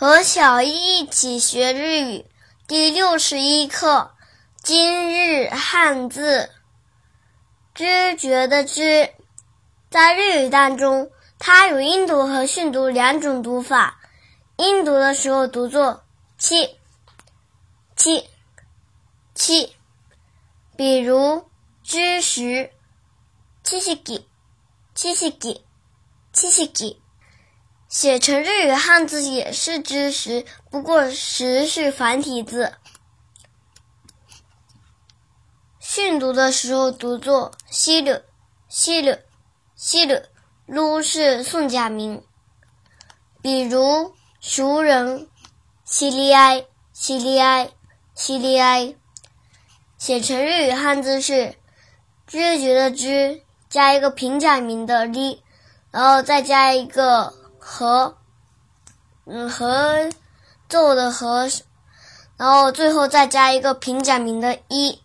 和小一一起学日语第六十一课，今日汉字“知觉”的“知”，在日语当中，它有音读和训读两种读法。音读的时候读作“七”，“七”，“七”。比如“知识”，“知识几”，“知识几”，“知识几”。写成日语汉字也是“知识”，不过“识”是繁体字。训读的时候读作“西鲁”，“西鲁”，“西鲁”，“鲁”是宋假名。比如熟人“西利埃”，“西利埃”，“西利埃”。写成日语汉字是“知觉”的“知”，加一个平假名的“哩”，然后再加一个。和，嗯，合奏的和，然后最后再加一个平假名的一。